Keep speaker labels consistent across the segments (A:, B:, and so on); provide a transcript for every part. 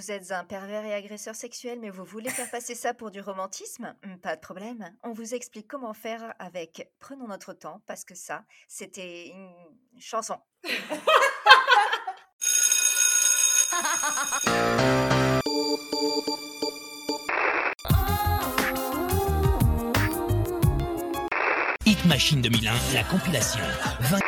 A: Vous êtes un pervers et agresseur sexuel, mais vous voulez faire passer ça pour du romantisme? Hmm, Pas de problème. On vous explique comment faire avec Prenons notre temps, parce que ça, c'était une chanson.
B: Hit Machine 2001, la compilation. 20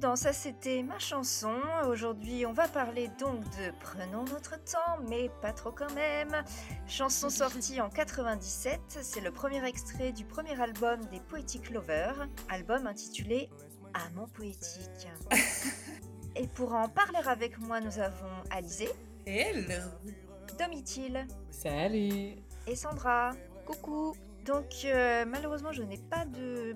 A: dans Ça c'était ma chanson. Aujourd'hui on va parler donc de Prenons notre temps, mais pas trop quand même. Chanson sortie en 97, c'est le premier extrait du premier album des Poetic Lovers, album intitulé Amant poétique. Et pour en parler avec moi, nous avons Alizé,
C: Hello
A: Domitil
D: Salut
A: et Sandra. Coucou. Donc euh, malheureusement, je n'ai pas de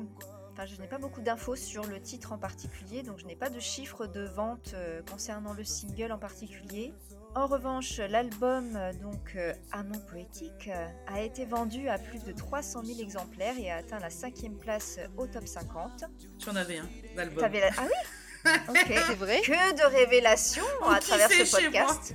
A: Enfin, je n'ai pas beaucoup d'infos sur le titre en particulier, donc je n'ai pas de chiffres de vente euh, concernant le single en particulier. En revanche, l'album euh, donc euh, Amant poétique a été vendu à plus de 300 000 exemplaires et a atteint la cinquième place au top 50.
C: J'en avais un d'album.
A: T'avais la- Ah oui Ok.
E: C'est vrai
A: Que de révélations à travers ce
C: chez
A: podcast.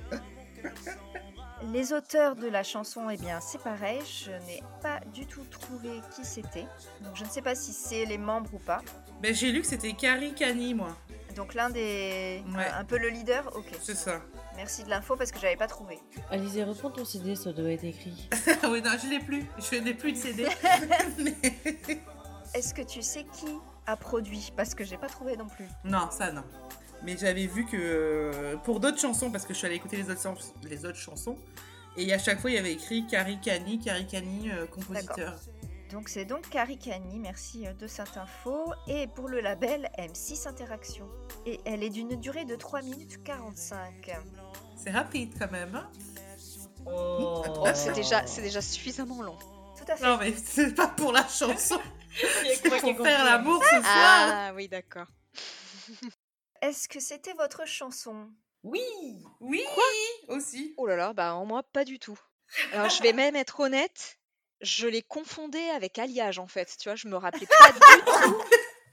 A: Les auteurs de la chanson, eh bien, c'est pareil. Je n'ai pas du tout trouvé qui c'était. Donc, je ne sais pas si c'est les membres ou pas.
C: Mais j'ai lu que c'était Carrie Cani, moi.
A: Donc, l'un des.
C: Ouais.
A: Un, un peu le leader? Ok.
C: C'est ça.
A: Merci de l'info parce que j'avais pas trouvé.
D: Alizé, reprends ton CD, ça doit être écrit.
C: Ah oui, non, je l'ai plus. Je n'ai plus de CD. Mais-
A: Est-ce que tu sais qui a produit? Parce que j'ai pas trouvé non plus.
C: non, ça, non. Mais j'avais vu que euh, pour d'autres chansons, parce que je suis allée écouter les autres, chans- les autres chansons, et à chaque fois, il y avait écrit Carrie Cani, Carrie Cani, euh, compositeur.
A: Donc, c'est donc Carrie Cani. Merci euh, de cette info. Et pour le label M6 Interaction. Et elle est d'une durée de 3 minutes 45.
C: C'est rapide quand même. hein.
D: Oh,
E: Oh, c'est déjà, suffisamment long.
A: Tout à fait.
C: non, mais c'est pas pour la chanson. C'est pour faire l'amour ce soir.
E: Ah oui, d'accord.
A: Est-ce que c'était votre chanson?
C: Oui, oui, aussi.
E: Oh là là, bah en moi, pas du tout. Alors je vais même être honnête, je les confondais avec Alliage en fait, tu vois, je me rappelais pas du tout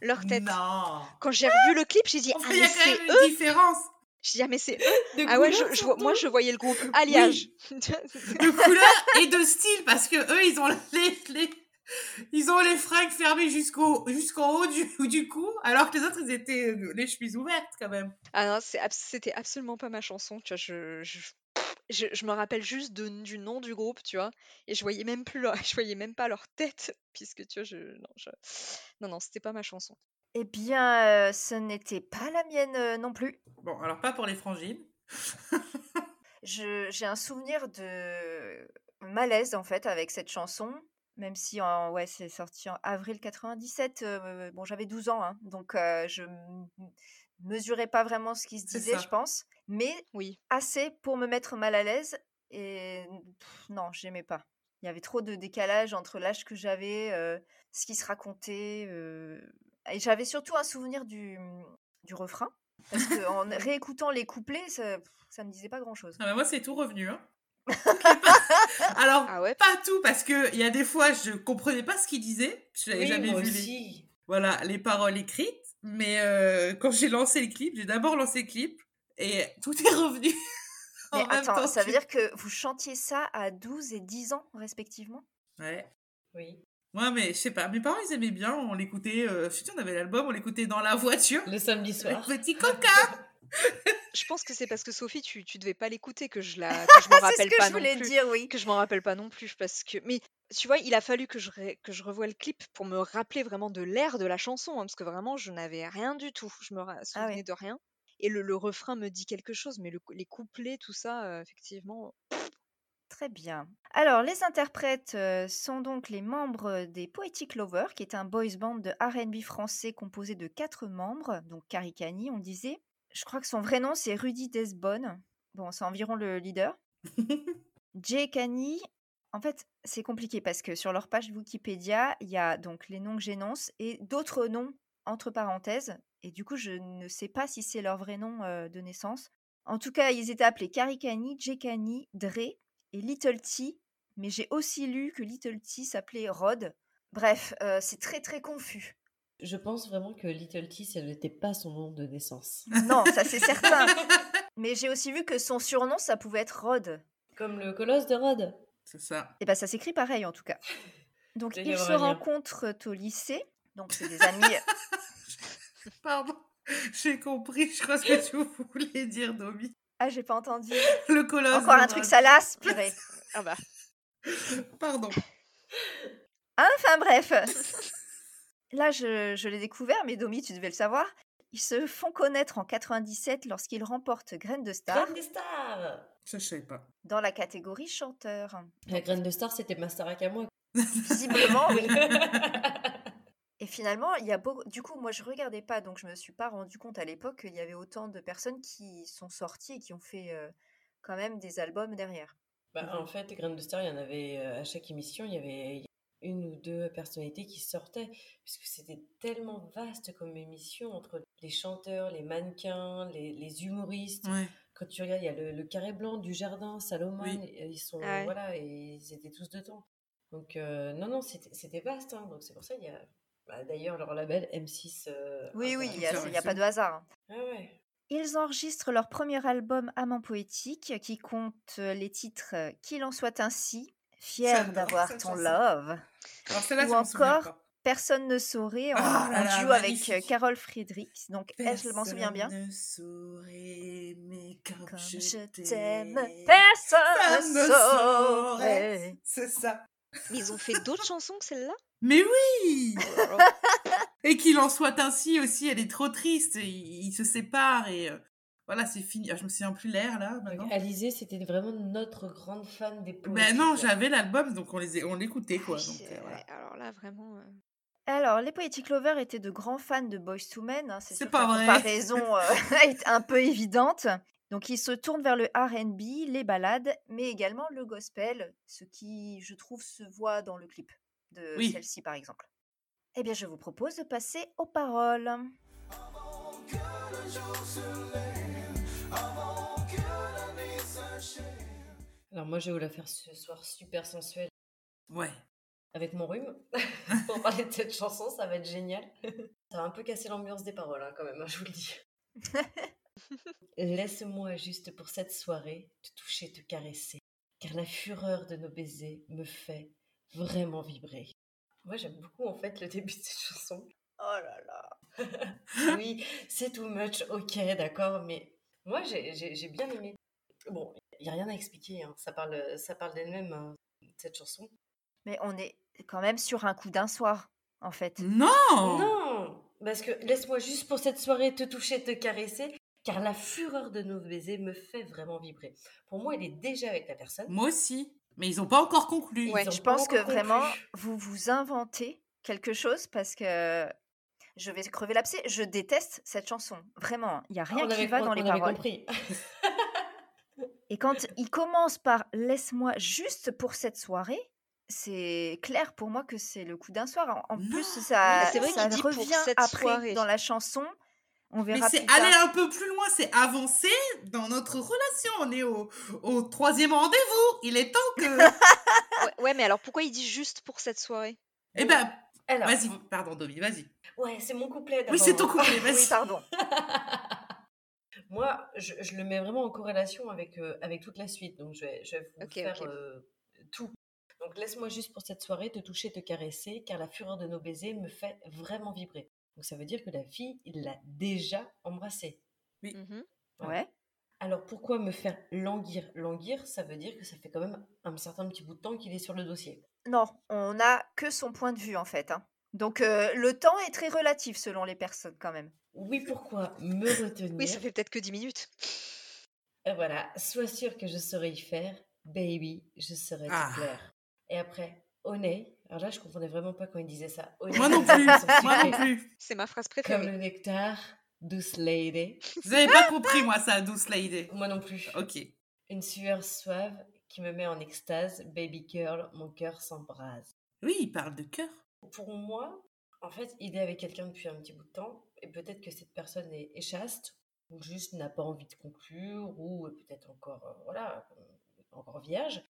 E: leur tête.
C: Non.
E: Quand j'ai revu le clip, j'ai dit, ah
C: Enfin, il y
E: mais
C: a quand
E: c'est
C: même
E: eux
C: une différence.
E: J'ai dit, ah mais c'est eux Ah ouais, je, je vois- moi je voyais le groupe Alliage.
C: de couleur et de style parce que eux ils ont les, les- ils ont les fringues fermées jusqu'au jusqu'en haut du, du cou alors que les autres ils étaient euh, les chemises ouvertes quand même.
E: Ah non, c'était absolument pas ma chanson, tu vois, je, je, je, je me rappelle juste de- du nom du groupe, tu vois, et je voyais même plus leur, je voyais même pas leur tête, puisque tu vois, je, non, je, non, non, c'était pas ma chanson.
A: Eh bien, euh, ce n'était pas la mienne euh, non plus.
C: Bon alors pas pour les frangines.
A: Je- J'ai un souvenir de malaise en fait avec cette chanson, même si en, ouais, c'est sorti en avril 97. euh, bon, j'avais 12 ans, hein, donc euh, je mesurais pas vraiment ce qui se disait, je pense, mais
E: Oui.
A: assez pour me mettre mal à l'aise. Et pff, non, j'aimais pas. Il y avait trop de décalage entre l'âge que j'avais, euh, ce qui se racontait. euh, Et j'avais surtout un souvenir du, du refrain. Parce qu'en réécoutant les couplets, ça, ça me disait pas grand chose.
C: Ah bah moi c'est tout revenu hein. alors
E: Ah ouais
C: pas tout parce que il y a des fois je comprenais pas ce qu'ils disaient. Je n'avais
D: Oui,
C: jamais vu les, voilà les paroles écrites. Mais euh, quand j'ai lancé le clip, j'ai d'abord lancé le clip et tout est revenu. en
A: Mais
C: même
A: attends,
C: temps
A: ça veut
C: que-
A: dire que vous chantiez ça à 12 et 10 ans, respectivement?
C: Ouais.
D: Oui.
C: Ouais, mais je sais pas, mes parents ils aimaient bien, on l'écoutait, euh, je sais on avait l'album, on l'écoutait dans la voiture.
D: Le samedi
C: Le
D: soir.
C: petit coca
E: Je pense que c'est parce que Sophie, tu, tu devais pas l'écouter que je la, que je m'en rappelle
A: que
E: pas
A: je
E: non
A: voulais
E: plus.
A: dire, oui.
E: Que je m'en rappelle pas non plus parce que, mais tu vois, il a fallu que je, ré- que je revoie le clip pour me rappeler vraiment de l'air de la chanson, hein, parce que vraiment, je n'avais rien du tout. Je me ra-
A: Ah ouais.
E: souvenais de rien. Et le, le refrain me dit quelque chose, mais le- les couplets, tout ça, euh, effectivement.
A: Très bien. Alors, les interprètes euh, sont donc les membres des Poetic Lovers, qui est un boys band de R&B français composé de quatre membres, donc Caricani, on disait. Je crois que son vrai nom, c'est Rudy Desbonne. Bon, c'est environ le leader. Jay Cani, en fait, c'est compliqué parce que sur leur page Wikipédia, il y a donc les noms que j'énonce et d'autres noms entre parenthèses. Et du coup, je ne sais pas si c'est leur vrai nom euh, de naissance. En tout cas, ils étaient appelés Caricani, Jekani, Dre et Little T. Mais j'ai aussi lu que Little T s'appelait Rod. Bref, euh, c'est très très confus.
D: Je pense vraiment que Little T, ça n'était pas son nom de naissance.
A: Non, ça c'est certain. Mais j'ai aussi vu que son surnom, ça pouvait être Rod.
D: Comme le colosse de Rhodes.
C: C'est ça.
A: Et ben ça s'écrit pareil en tout cas. Donc ils se rencontrent au lycée. Donc c'est des amis.
C: Pardon. J'ai compris, je crois ce que tu voulais dire, Domi.
A: Ah, j'ai pas entendu.
C: Le colosse.
A: Encore
C: de
A: un truc salace, purée.
E: Ah bah.
C: Pardon.
A: Enfin bref. Là, je, je l'ai découvert, mais Domi, tu devais le savoir. Ils se font connaître en 97 lorsqu'ils remportent Graine de Star
D: Graine des stars
C: Ça, je savais pas.
A: dans la catégorie chanteur.
D: La graine de star, c'était ma Starac à moi.
A: Visiblement, oui. Et finalement, il y a beaucoup. Du coup, moi, je regardais pas, donc je me suis pas rendu compte à l'époque qu'il y avait autant de personnes qui sont sorties et qui ont fait euh, quand même des albums derrière.
D: Bah, en fait, Graine de Star, il y en avait euh, à chaque émission, il y avait une ou deux personnalités qui sortaient, puisque c'était tellement vaste comme émission entre les chanteurs, les mannequins, les, les humoristes.
C: Ouais.
D: Quand tu regardes, il y a le, le carré blanc du jardin, Salomon,
C: Oui.
D: ils sont
E: Ah ouais.
D: voilà, et ils étaient tous dedans. Donc euh, non, non, c'était c'était vaste. hein. donc c'est pour ça il y a bah, d'ailleurs leur label M6. euh,
A: Oui, oui, il n'y a, pas de hasard. hein.
D: Ah ouais.
A: Ils enregistrent leur premier album Amant poétique qui compte euh, les titres euh, Qu'il en soit ainsi, Fier d'avoir ton love,
C: Alors,
A: Ou encore. Personne ne saurait en,
C: là là,
A: duo avec
C: magnifique.
A: euh, Carole Friedrichs. Donc elle, je m'en souviens bien.
C: Personne ne saurait aimer comme,
A: Comme
C: je,
A: je
C: t'aime.
A: personne
C: Personne
A: ne saurait.
C: C'est ça.
E: Mais ils ont fait d'autres chansons que celle-là?
C: Mais oui
E: Oh.
C: Et qu'il en soit ainsi aussi, elle est trop triste. Ils, ils se séparent et euh, voilà, c'est fini. Ah, je me souviens plus l'air là maintenant.
D: Alizé, c'était vraiment notre grande fan des poètes.
C: Ben non, j'avais l'album, donc on les on l'écoutait quoi. Donc, euh, voilà.
E: alors là, vraiment. euh,
A: Alors, les Poetic Lovers étaient de grands fans de Boys to Men. hein, c'est
C: pas
A: que
C: vrai.
A: La comparaison euh, est un peu évidente. Donc, ils se tournent vers le RB, les ballades, mais également le gospel, ce qui, je trouve, se voit dans le clip de
C: Oui.
A: celle-ci, par exemple. Eh bien, je vous propose de passer aux paroles.
D: Alors moi, je vais vous la faire ce soir super sensuelle
C: Ouais.
D: avec mon rhume. Pour parler de cette chanson, ça va être génial. Ça va un peu casser l'ambiance des paroles, hein, quand même, hein, je vous le dis. Laisse-moi juste pour cette soirée te toucher, te caresser, car la fureur de nos baisers me fait vraiment vibrer. Moi, j'aime beaucoup en fait le début de cette chanson.
A: Oh là là.
D: oui, c'est too much, ok, d'accord, mais moi j'ai- bien aimé. Bon, il n'y a rien à expliquer, hein, ça parle, ça parle d'elle-même, hein, cette chanson.
A: Mais on est quand même sur un coup d'un soir, en fait.
C: Non
D: Non, parce que laisse-moi juste pour cette soirée te toucher, te caresser, car la fureur de nos baisers me fait vraiment vibrer. Pour moi, il est déjà avec la personne.
C: Moi aussi. Mais ils ont pas encore conclu.
E: Ouais,
D: Ils ont
A: Je pense que vraiment, vous vous inventez quelque chose parce que je vais crever l'abcès. Je déteste cette chanson. Vraiment, il n'y a rien
D: on
A: qui
D: avait,
A: va
D: on-
A: dans les
D: on avait
A: paroles.
D: compris.
A: Et quand il commence par Laisse-moi juste pour cette soirée, c'est clair pour moi que c'est le coup d'un soir. En,
C: Non.
A: plus, ça,
E: Mais c'est vrai
A: ça revient
E: cette
A: après
E: soirée.
A: dans la chanson. On
C: Mais
A: verra
C: c'est
A: plus tard.
C: aller un peu plus loin, c'est avancer dans notre relation. On est au, au troisième rendez-vous. Il est temps que.
E: Ouais, ouais, mais alors pourquoi il dit juste pour cette soirée?
C: Eh ben,
D: Alors,
C: vas-y. Pardon, Domi, vas-y.
D: ouais, c'est mon couplet
C: Oui, c'est ton couplet,
A: Oui,
C: vas-y.
A: pardon.
D: Moi, je, je le mets vraiment en corrélation avec, euh, avec toute la suite. Donc, je vais, je vais vous
E: Ok,
D: faire euh, tout. Donc, laisse-moi juste pour cette soirée te toucher, te caresser, car la fureur de nos baisers me fait vraiment vibrer. Donc, ça veut dire que la fille, il l'a déjà embrassée.
E: Mhm.
D: Ouais.
A: Ouais.
D: Alors, pourquoi me faire languir? Languir, ça veut dire que ça fait quand même un certain petit bout de temps qu'il est sur le dossier.
A: Non, on n'a que son point de vue en fait. hein. Donc euh, le temps est très relatif selon les personnes quand même.
D: Oui, pourquoi me retenir?
E: Oui, ça fait peut-être que 10 minutes.
D: Et voilà, sois sûr que je saurais y faire. Baby, je saurais
C: Ah.
D: te plaire. Et après, Honey. Alors là, je comprenais vraiment pas quand il disait ça.
C: Moi non
D: comme
C: plus. Moi non plus.
E: C'est ma phrase
D: Comme
E: préférée.
D: le nectar, douce lady.
C: Vous avez pas compris, moi, ça, douce lady.
D: Moi non plus.
C: Ok.
D: Une sueur suave qui me met en extase. Baby girl, mon cœur s'embrase.
C: Oui, il parle de cœur.
D: Pour moi, en fait, il est avec quelqu'un depuis un petit bout de temps. Et peut-être que cette personne est, est chaste. ou juste n'a pas envie de conclure, ou peut-être encore, euh, voilà, euh, encore vierge.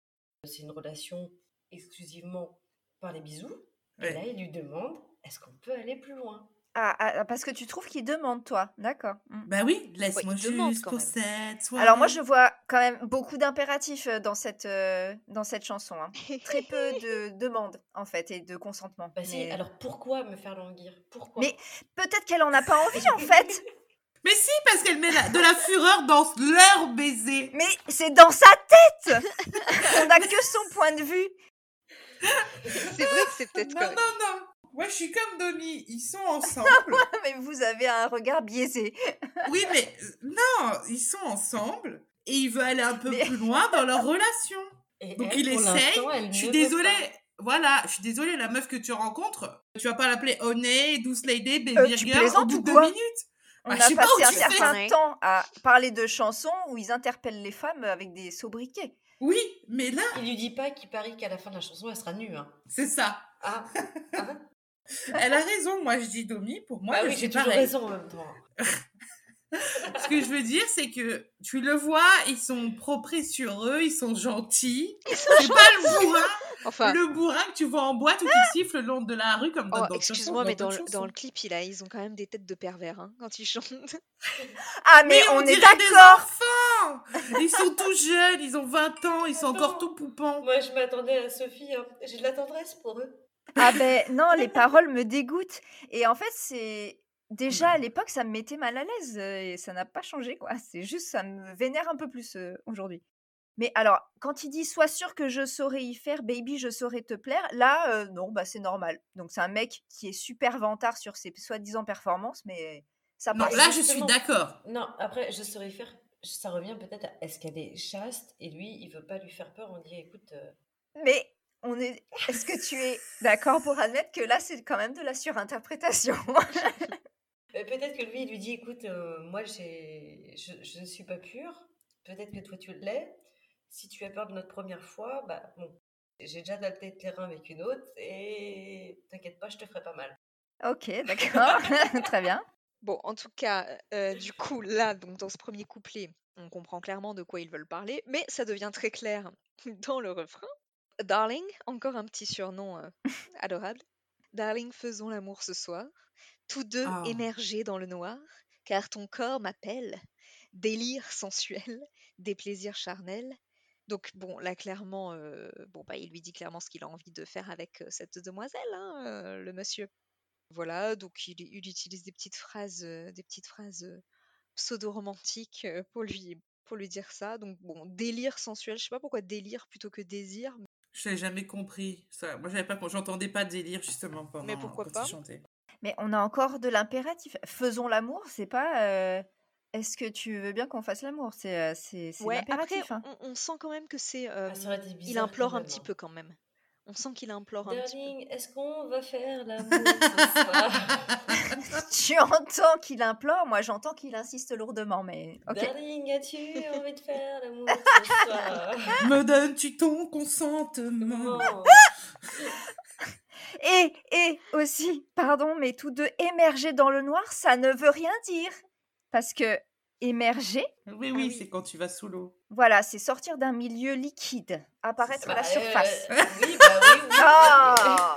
D: C'est une relation exclusivement par les bisous. Et là, il lui demande est-ce qu'on peut aller plus loin?
A: Ah, ah, parce que tu trouves qu'il demande, toi. D'accord. Mm.
C: Bah oui, laisse-moi
E: demande
C: juste possède, sois
A: Alors moi, je vois quand même beaucoup d'impératifs euh, dans cette, euh, dans cette chanson. hein. Très peu de demandes, en fait, et de consentement.
D: Bah si,
A: Mais-
D: alors pourquoi me faire languir? Pourquoi?
A: Mais peut-être qu'elle en a pas envie, en fait.
C: Mais si, parce qu'elle met la- de la fureur dans leur baiser.
A: Mais c'est dans sa tête On n'a que son point de vue.
E: C'est vrai que c'est peut-être
C: Non, non, non. Moi, je suis comme Domi. Ils sont ensemble.
A: Mais vous avez un regard biaisé.
C: oui, mais non, ils sont ensemble et il veut aller un peu
A: Mais-
C: plus loin dans leur relation.
D: Et
C: Donc
D: elle,
C: il essaye. Je suis désolée.
D: pas.
C: Voilà, je suis désolée, la meuf que tu rencontres, tu vas pas l'appeler Honey, Douce Lady, Baby
A: Euh,
C: Girl au bout
A: ou
C: de deux minutes.
A: On
C: Bah, je
A: a
C: sais pas
A: passé
C: où
A: un
C: fais.
A: certain temps à parler de chansons où ils interpellent les femmes avec des sobriquets.
C: Oui, mais là,
D: Il lui dit pas qu'il parie qu'à la fin de la chanson, elle sera nue. Hein.
C: c'est ça.
D: Ah, ah.
C: Elle a raison, moi je dis Domi, pour moi,
D: bah oui, j'ai toujours raison en même temps.
C: Ce que je veux dire, c'est que tu le vois, ils sont propres sur eux, ils sont gentils. C'est pas le bourrin,
E: Enfin,
C: le bourrin que tu vois en boîte ou qui siffle le long de la rue comme dans
E: oh, excuse-moi, mais dans, le- dans
C: chansons.
E: le clip, il a, ils ont quand même des têtes de pervers hein, quand ils chantent.
A: Ah, mais, on, est
C: dirait des
A: d'accord
C: enfants Ils sont tout jeunes, ils ont 20 ans, ils sont encore tout poupants.
D: Moi, je m'attendais à Sophie. hein. J'ai de la tendresse pour eux.
A: Ah ben non, les paroles me dégoûtent. Et en fait, c'est... Déjà, à l'époque, ça me mettait mal à l'aise euh, et ça n'a pas changé, quoi. C'est juste, ça me vénère un peu plus euh, aujourd'hui. Mais alors, quand il dit « Sois sûr que je saurais y faire, baby, je saurais te plaire », là, euh, non, bah c'est normal. Donc c'est un mec qui est super vantard sur ses soi-disant performances, mais ça
C: Non, là je suis d'accord.
D: Non, après, je saurais faire. Ça revient peut-être à est-ce qu'elle est chaste et lui, il veut pas lui faire peur. On dit écoute, euh,
A: Mais on est... Est-ce que tu es d'accord pour admettre que là, c'est quand même de la surinterprétation?
D: Euh, peut-être que lui, il lui dit écoute, euh, moi, j'ai, je, je ne suis pas pure. Peut-être que toi, tu l'es. Si tu as peur de notre première fois, bah bon, j'ai déjà dalté le terrain avec une autre et t'inquiète pas, je te ferai pas mal.
A: Ok, d'accord. Très bien.
E: Bon, en tout cas, euh, du coup, là, donc dans ce premier couplet, on comprend clairement de quoi ils veulent parler, mais ça devient très clair dans le refrain. Darling, encore un petit surnom euh, adorable. Darling, faisons l'amour ce soir, tous deux
C: Ah.
E: émergés dans le noir, car ton corps m'appelle, délire sensuel, des plaisirs charnels. Donc bon, là clairement, euh, bon bah il lui dit clairement ce qu'il a envie de faire avec euh, cette demoiselle, hein, le monsieur. Voilà, donc il, il utilise des petites phrases, des petites phrases pseudo-romantiques pour lui, pour lui dire ça. Donc bon, délire sensuel. Je sais pas pourquoi délire plutôt que désir.
C: Je n'ai jamais compris ça. Moi, j'avais pas, j'entendais pas délire justement pendant
E: Mais pourquoi
C: quand
E: pas?
C: il chantait.
A: Mais on a encore de l'impératif. Faisons l'amour, c'est pas euh, est-ce que tu veux bien qu'on fasse l'amour? C'est euh, c'est c'est
E: Ouais, après,
A: l'impératif. hein.
E: on, on sent quand même que c'est. euh,
D: Ah,
E: il implore un petit peu quand même. On sent qu'il implore un petit
D: Darling, est-ce qu'on va faire l'amour ce soir?
A: Tu entends qu'il implore, moi j'entends qu'il insiste lourdement, mais ok.
D: Darling, as-tu envie de faire l'amour ce soir?
C: Me donnes-tu ton consentement.
A: Et, et aussi, pardon, mais tous deux émerger dans le noir, ça ne veut rien dire. Parce que émerger,
C: Oui, oui,
E: oui.
C: c'est quand tu vas sous l'eau.
A: voilà, c'est sortir d'un milieu liquide, apparaître à la surface.
D: euh, oui, bah oui, oui.
A: Ah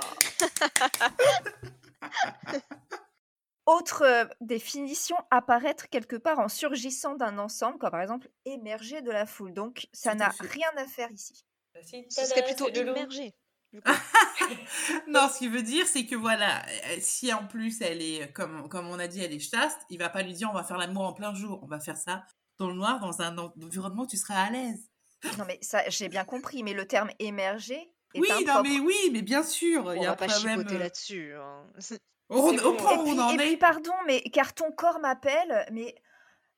A: Autre euh, définition, apparaître quelque part en surgissant d'un ensemble, comme par exemple émerger de la foule. Donc ça n'a rien à faire ici.
D: Bah, si,
E: Ce serait plutôt
D: c'est
C: Non, ce qu'il veut dire, c'est que voilà, euh, si en plus elle est, comme, comme on a dit, elle est chaste, il va pas lui dire on va faire l'amour en plein jour. On va faire ça dans le noir, dans un en- environnement où tu seras à l'aise.
A: Non mais ça, j'ai bien compris, mais le terme émerger est
C: Oui, non, mais oui, mais bien sûr. il
E: On
C: y a
E: va pas
C: même,
E: chipoter
C: euh,
E: là-dessus. hein.
C: On,
A: Et
C: où
A: puis,
C: on en
A: et puis,
C: est.
A: pardon, mais car ton corps m'appelle, mais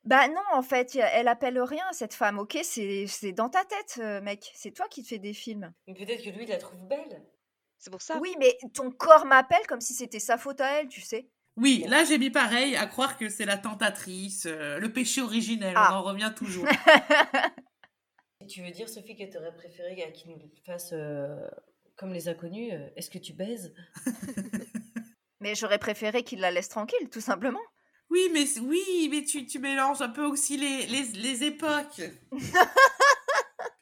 A: bah non, en fait, elle appelle rien, cette femme, ok? C'est c'est dans ta tête, euh, mec. C'est toi qui te fais des films.
D: Mais peut-être que lui, il la trouve belle.
E: C'est pour ça.
A: Oui, mais ton corps m'appelle comme si c'était sa faute à elle, tu sais.
C: Oui, là j'ai mis pareil, à croire que c'est la tentatrice, euh, le péché originel,
A: Ah.
C: on en revient toujours.
D: Tu veux dire, Sophie, que tu aurais préféré à qu'il nous fasse euh, comme les inconnus euh, Est-ce que tu baises?
A: Mais j'aurais préféré qu'il la laisse tranquille, tout simplement.
C: Oui, mais oui, mais tu, tu mélanges un peu aussi les, les, les époques.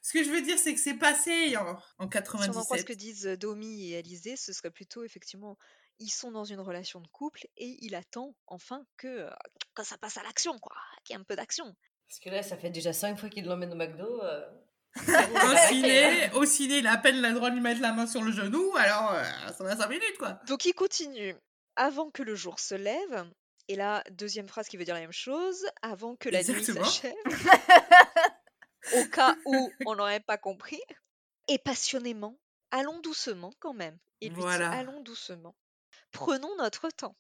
C: Ce que je veux dire, c'est que c'est passé en, en
E: Si on en croit ce
C: 97.
E: que disent euh, Domi et Alizé, ce serait plutôt effectivement, ils sont dans une relation de couple et il attend enfin que, euh, que ça passe à l'action, quoi, qu'il y ait un peu d'action.
D: Parce que là, ça fait déjà cinq fois qu'il l'emmène au McDo. euh,
C: Au ciné, au ciné, il a à peine le droit de lui mettre la main sur le genou, alors euh, ça va 5 minutes, quoi.
E: Donc il continue. Avant que le jour se lève, et là, deuxième phrase qui veut dire la même chose, avant que la nuit s'achève, au cas où on n'aurait pas compris, et passionnément, allons doucement quand même. Il lui
C: Voilà.
E: dit allons doucement. Prenons notre temps.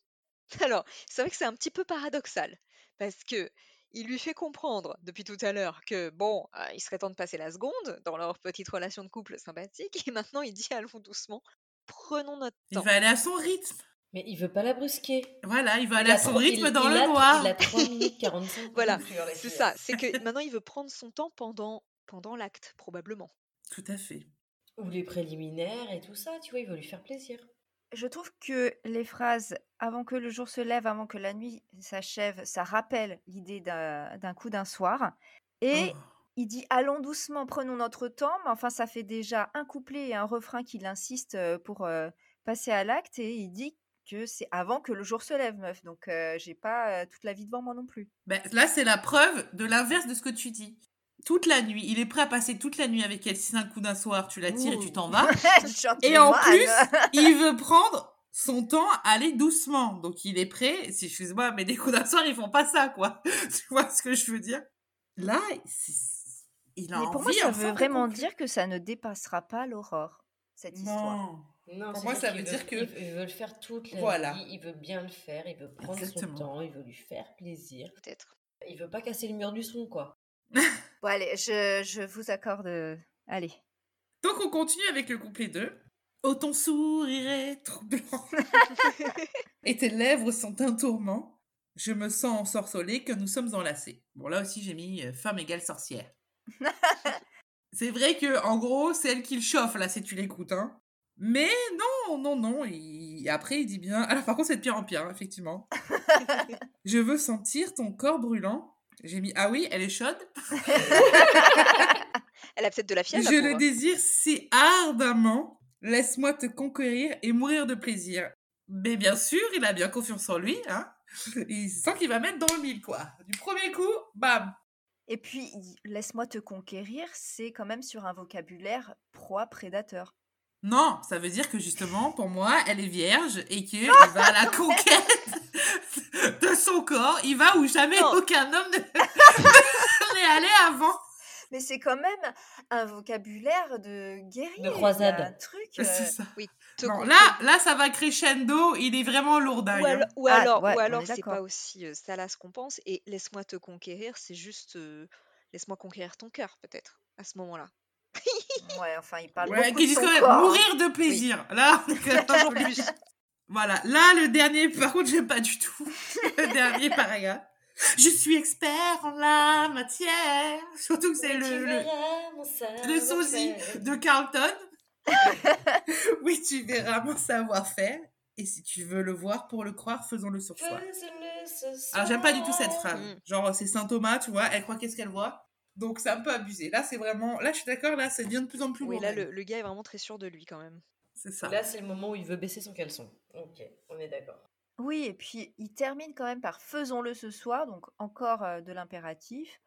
E: Alors, c'est vrai que c'est un petit peu paradoxal, parce que il lui fait comprendre depuis tout à l'heure que bon, euh, il serait temps de passer la seconde dans leur petite relation de couple sympathique, et maintenant il dit allons doucement. Prenons notre
C: Il
E: temps.
C: va aller à son rythme.
D: Mais il veut pas la brusquer.
C: Voilà, il va aller à son rythme
D: il-
C: dans
D: il
C: le
D: a-
C: noir.
D: Il a 3 minutes 45 pour
E: Voilà, C'est ça, c'est que maintenant il veut prendre son temps pendant, pendant l'acte, probablement.
C: Tout à fait.
D: Ou les préliminaires et tout ça, tu vois, il veut lui faire plaisir.
A: Je trouve que les phrases avant que le jour se lève, avant que la nuit s'achève, ça rappelle l'idée d'un d'un coup d'un soir. Et
C: Oh.
A: il dit allons doucement, prenons notre temps, mais enfin ça fait déjà un couplet et un refrain qu'il insiste euh, pour euh, passer à l'acte et il dit que c'est avant que le jour se lève, meuf. Donc euh, j'ai pas euh, toute la vie devant moi non plus.
C: Ben, là, c'est la preuve de l'inverse de ce que tu dis. Toute la nuit, il est prêt à passer toute la nuit avec elle. Si c'est un coup d'un soir, tu la tires et tu t'en vas. Et en plus, il veut prendre son temps à aller doucement. Donc il est prêt. Si excuse-moi, mais des coups d'un soir, ils font pas ça, quoi. tu vois ce que je veux dire? Là, il a
A: Mais
C: envie.
A: pour moi, ça veut vraiment dire que ça ne dépassera pas l'aurore, cette histoire.
C: Non. Pour moi, ça veut dire que-
D: Il, il veut le faire toute la
C: Voilà.
D: nuit, il veut bien le faire, il veut prendre
C: Exactement.
D: son temps, il veut lui faire plaisir.
E: Peut-être.
D: Il veut pas casser le mur du son, quoi.
A: Bon, allez, je, je vous accorde. Allez.
C: Donc on continue avec le couplet 2. Oh ton sourire est troublant et tes lèvres sont un tourment. Je me sens ensorcelée que nous sommes enlacés. Bon là aussi j'ai mis euh, femme égale sorcière. c'est vrai que en gros c'est elle qui le chauffe là si tu l'écoutes hein. Mais non non non. il- Après il dit bien. Alors par contre c'est de pire en pire hein, effectivement. Je veux sentir ton corps brûlant. J'ai mis ah oui elle est chaude.
E: Elle a peut-être de la fièvre.
C: Je le désire si ardemment. Laisse-moi te conquérir et mourir de plaisir. Mais bien sûr, il a bien confiance en lui. Hein il sent qu'il va mettre dans le mille, quoi. Du premier coup, bam.
A: Et puis, laisse-moi te conquérir, c'est quand même sur un vocabulaire proie-prédateur.
C: Non, ça veut dire que justement, pour moi, elle est vierge et qu'il va à la conquête de son corps. Il va où jamais
E: Non.
C: aucun homme ne- n'est allé avant.
A: Mais c'est quand même un vocabulaire de guerrier. a
D: croisade.
A: Un truc.
C: C'est
A: euh,
C: ça. Non, là, là, ça va crescendo. Il est vraiment lourdaille.
E: Ou alors, ou
A: Ah,
E: alors,
A: ouais,
E: ou alors c'est pas aussi euh, salace qu'on pense. Et laisse-moi te conquérir, c'est juste euh, laisse-moi conquérir ton cœur, peut-être, à ce moment-là.
A: Ouais, enfin, il parle
C: Ouais,
A: beaucoup
C: qui
A: de
C: disent
A: son
C: quand même
A: corps,
C: mourir de plaisir. Là,
E: Toujours plus.
C: Voilà, là, le dernier, par contre, j'aime pas du tout. Le dernier paragraphe. Je suis expert en la matière. Surtout que c'est le, le, le sosie de Carlton. oui, tu verras mon savoir-faire. Et si tu veux le voir pour le croire, faisons-le sur soi. Alors, j'aime pas du tout cette phrase.
E: Mm.
C: Genre, c'est Saint Thomas, tu vois, elle croit qu'est-ce qu'elle voit? Donc, c'est un peu abusé. Là, c'est vraiment. Là, je suis d'accord, là, ça devient de plus en plus
E: Oui, là, le, le gars est vraiment très sûr de lui quand même.
C: C'est ça.
D: Là, c'est le moment où il veut baisser son caleçon. Ok, on est d'accord.
A: Oui, et puis il termine quand même par faisons-le ce soir, donc encore euh, de l'impératif.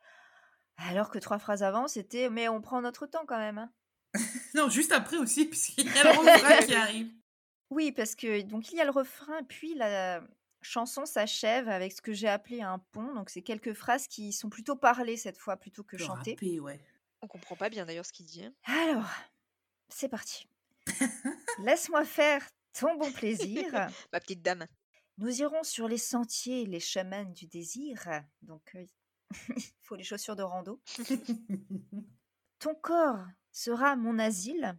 A: Alors que trois phrases avant, c'était mais on prend notre temps quand même. hein.
C: Non, juste après aussi, puisqu'il y a le refrain qui arrive.
A: Oui, parce que donc il y a le refrain, puis la chanson s'achève avec ce que j'ai appelé un pont. Donc c'est quelques phrases qui sont plutôt parlées cette fois plutôt que chantées.
C: rappé, ouais.
E: On comprend pas bien d'ailleurs ce qu'il dit. hein.
A: Alors, c'est parti. Laisse-moi faire ton bon plaisir.
E: Ma petite dame.
A: Nous irons sur les sentiers, les chemins du désir. Donc, euh, il faut les chaussures de rando. Ton corps sera mon asile.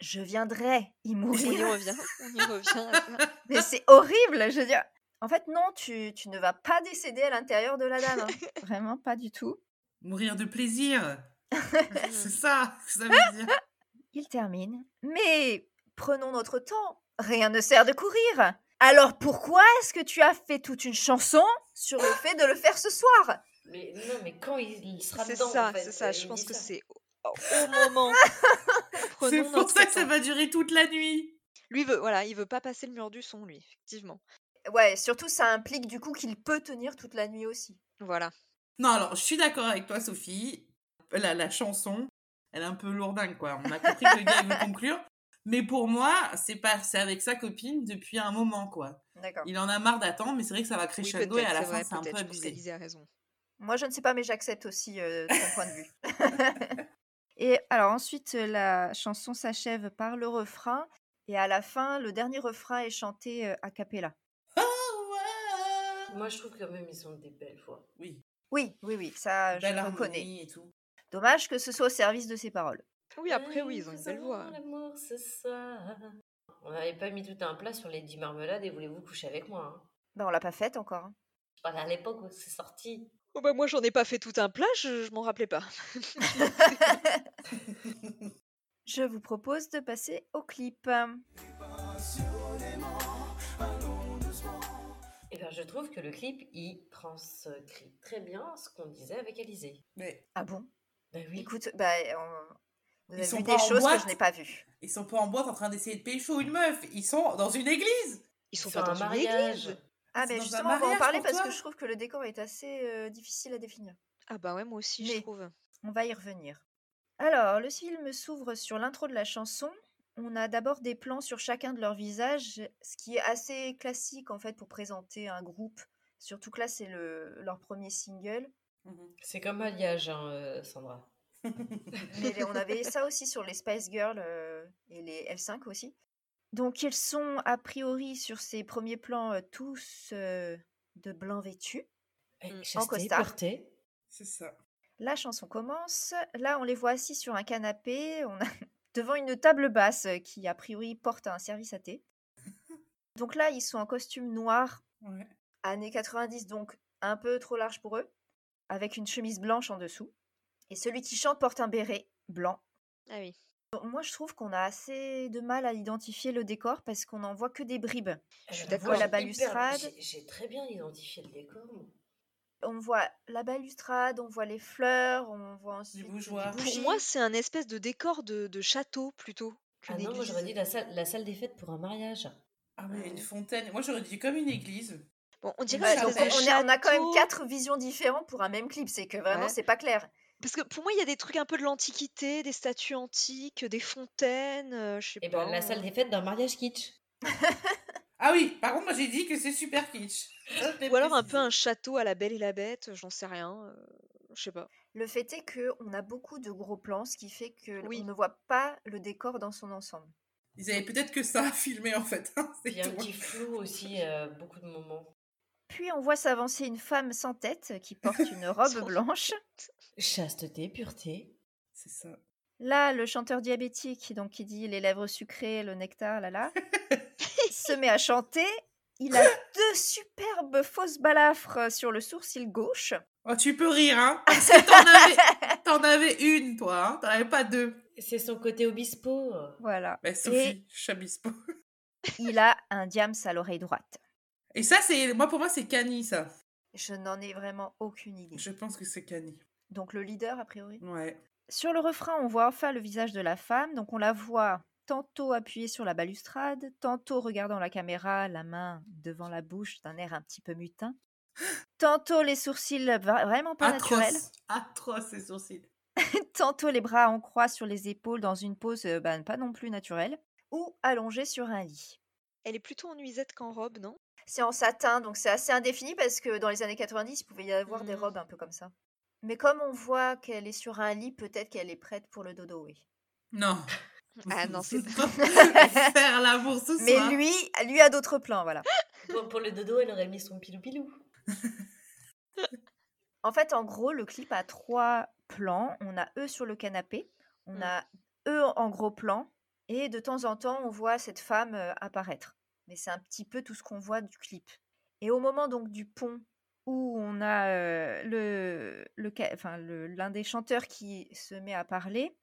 A: Je viendrai y
E: On y
A: mourir.
E: revient. On y revient.
A: Mais c'est horrible, je veux dire. En fait, non, tu, tu ne vas pas décéder à l'intérieur de la dame. hein. Vraiment pas du tout.
C: Mourir de plaisir. c'est ça que ça veut dire.
A: Il termine. Mais prenons notre temps. Rien ne sert de courir. Alors pourquoi est-ce que tu as fait toute une chanson sur le fait de le faire ce soir?
D: Mais non, mais quand il, il sera
E: C'est
D: dedans,
E: ça,
D: en fait,
E: c'est ça.
D: euh,
E: Je pense que
D: ça.
E: c'est au, au moment.
C: C'est pour ça que ça va durer toute la nuit.
E: Lui veut, voilà, il veut pas passer le mur du son, lui, effectivement.
A: Ouais, surtout ça implique du coup qu'il peut tenir toute la nuit aussi.
E: Voilà.
C: Non, alors, je suis d'accord avec toi, Sophie. La, la chanson, elle est un peu lourdingue, quoi. On a compris que le gars, veut conclure. Mais pour moi, c'est pas, c'est avec sa copine depuis un moment, quoi.
A: D'accord.
C: Il en a marre d'attendre, mais c'est vrai que ça va
E: Oui,
C: crescendo
E: peut-être,
C: et à la fin, c'est un peu abusé.
E: qu'Alizé a raison.
A: Moi, je ne sais pas, mais j'accepte aussi euh, ton point de vue. et alors ensuite, euh, la chanson s'achève par le refrain. Et à la fin, le dernier refrain est chanté euh, a cappella.
D: Moi, je trouve quand même ils ont des belles voix.
C: Oui,
A: Oui, oui, oui, ça, je
C: belle
A: reconnais.
C: et tout.
A: Dommage que ce soit au service de ses paroles.
E: Oui, après, oui, ils ont une belle voix.
D: l'amour ce soir. On n'avait pas mis tout un plat sur les 10 marmelades et voulez-vous coucher avec moi hein?
A: Ben, on l'a pas faite encore. hein.
D: Je parle à l'époque où c'est sorti.
E: Oh bah moi, j'en ai pas fait tout un plat, je, je m'en rappelais pas.
A: Je vous propose de passer au clip.
D: Je trouve que le clip, il transcrit très bien ce qu'on disait avec Alizé.
C: Mais
A: Ah bon?
D: Bah oui.
A: Écoute, bah, on... vous
C: Ils
A: avez
C: sont
A: vu
C: pas
A: des choses que
C: boîte
A: je n'ai pas vues.
C: ils sont pas en boîte en train d'essayer de pécho une meuf. Ils sont dans une église.
E: Ils sont
D: Sur
E: pas
D: un
E: dans une
D: mariage.
E: église.
A: Ah, mais
C: un
A: justement, on va en parler parce que je trouve que le décor est assez euh, difficile à définir.
E: Ah bah ouais, moi aussi, je
A: Mais-
E: trouve.
A: On va y revenir. Alors, le film s'ouvre sur l'intro de la chanson. On a d'abord des plans sur chacun de leurs visages, ce qui est assez classique en fait pour présenter un groupe. Surtout que là, c'est le, leur premier single.
C: Mhm.
D: C'est comme Alliage, hein, euh, Sandra.
A: Mais les- on avait ça aussi sur les Spice Girls euh, et les L5 aussi. Donc, ils sont a priori sur ces premiers plans euh, tous euh, de blanc vêtus.
E: Mm. En
A: costard.
C: C'est ça.
A: La chanson commence. Là, on les voit assis sur un canapé. On a devant une table basse euh, qui, a priori, porte un service à thé. Donc là, ils sont en costume noir,
C: Ouais.
A: années 90, donc un peu trop large pour eux, avec une chemise blanche en dessous. Et celui qui chante porte un béret blanc.
E: Ah oui.
A: Donc, Moi, je trouve qu'on a assez de mal à identifier le décor parce qu'on n'en voit que des bribes.
D: Je
E: suis
D: la
E: d'accord.
A: La balustrade.
D: j'ai- J'ai très bien identifié le décor.
A: On voit la balustrade, on voit les fleurs, on voit ensuite des
C: bougeoirs. Pour
E: moi, c'est un espèce de décor de, de château plutôt qu'une
D: Ah non, moi j'aurais dit la salle, la salle des fêtes pour un mariage.
C: Ah ouais, une fontaine. Moi, j'aurais dit comme une église.
E: Bon, on dirait
A: Ouais,
E: une
A: donc
E: espèce
A: on, est- on a quand même quatre visions différentes pour un même clip. C'est que vraiment,
E: Ouais.
A: c'est pas clair.
E: Parce que pour moi, il y a des trucs un peu de l'Antiquité, des statues antiques, des fontaines, euh, je sais
D: Et
E: pas.
D: ben la salle des fêtes d'un mariage kitsch.
C: Ah oui, par contre, moi, j'ai dit que c'est super kitsch. Ça, je l'ai
E: Ou alors un peu
C: précisé.
E: un château à la Belle et la Bête, j'en sais rien. euh, je sais pas.
A: Le fait est que on a beaucoup de gros plans, ce qui fait que
E: Oui.
A: on ne voit pas le décor dans son ensemble.
C: Ils avaient peut-être que ça à filmer, en fait. hein, c'est
D: Puis un
C: tout.
D: petit flou aussi, euh, beaucoup de moments.
A: Puis on voit s'avancer une femme sans tête qui porte une robe blanche.
D: Chasteté, pureté.
C: C'est ça.
A: Là, le chanteur diabétique, donc qui dit les lèvres sucrées, le nectar, là là, se met à chanter. Il a deux superbes fausses balafres sur le sourcil gauche.
C: Oh, tu peux rire, hein Parce que t'en avais, t'en avais une, toi, hein T'en avais pas deux.
D: C'est son côté obispo.
A: Voilà.
C: Bah, Sophie, Chabispo.
A: Il a un diams à l'oreille droite.
C: Et ça, c'est... Moi, pour moi, c'est Cani, ça.
A: Je n'en ai vraiment aucune idée.
C: Je pense que c'est Cani.
A: Donc le leader, a priori?
C: Ouais.
A: Sur le refrain, on voit enfin le visage de la femme. Donc on la voit tantôt appuyée sur la balustrade, tantôt regardant la caméra, la main devant la bouche d'un air un petit peu mutin. Tantôt les sourcils vraiment pas naturels.
C: Atroce. Ces sourcils.
A: Tantôt les bras en croix sur les épaules dans une pose euh, ben, pas non plus naturelle. Ou allongée sur un lit.
E: Elle est plutôt en nuisette qu'en robe, non?
A: C'est en satin, donc c'est assez indéfini parce que dans les années 90, il pouvait y avoir des
E: Mhm.
A: robes un peu comme ça. Mais comme on voit qu'elle est sur un lit, peut-être qu'elle est prête pour le dodo, oui.
C: Non.
E: Ah non, c'est
C: Faire l'amour ce
A: Mais
C: soir.
A: lui, lui a d'autres plans, voilà.
D: Pour, pour le dodo, elle aurait mis son pilou-pilou.
A: En fait, en gros, le clip a trois plans. On a eux sur le canapé, on
E: Mm.
A: a eux en gros plan, et de temps en temps, on voit cette femme euh, apparaître. Mais c'est un petit peu tout ce qu'on voit du clip. Et au moment donc du pont où on a euh, le, le, ca- enfin, le- l'un des chanteurs qui se met à parler,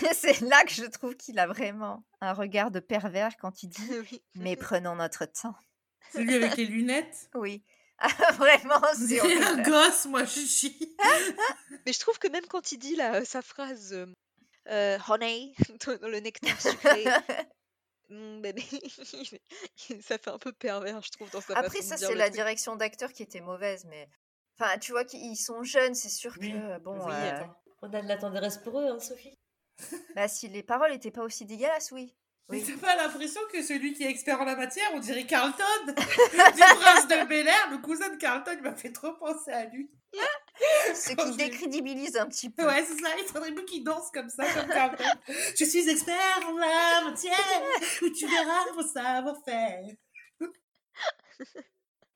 A: c'est là que je trouve qu'il a vraiment un regard de pervers quand il dit
E: oui.
A: Mais prenons notre temps.
C: Celui avec les lunettes?
A: Oui. Ah, Vraiment, c'est
C: un gosse, moi, je chie.
E: Mais je trouve que même quand il dit là, sa phrase euh, euh, honey dans le nectar sucré, mon bébé, ça fait un peu pervers, je trouve, dans sa
A: Après,
E: façon
A: ça, c'est la
E: truc.
A: direction d'acteur qui était mauvaise, mais. Enfin, tu vois qu'ils sont jeunes, c'est sûr
C: Oui,
A: que. Bon,
C: oui,
A: euh,
C: attends.
D: On a de la tendresse pour eux, hein, Sophie
A: bah, si les paroles étaient pas aussi dégueulasses, oui.
C: Mais
A: Oui.
C: t'as pas l'impression que celui qui est expert en la matière, on dirait Carlton Du prince de Bel Air, le cousin de Carlton, il m'a fait trop penser à lui.
A: Ce qui décrédibilise un petit peu.
C: Ouais, c'est ça, il faudrait mieux qu'il danse comme ça, comme Carlton. Je suis expert en la matière, où tu verras mon savoir-faire.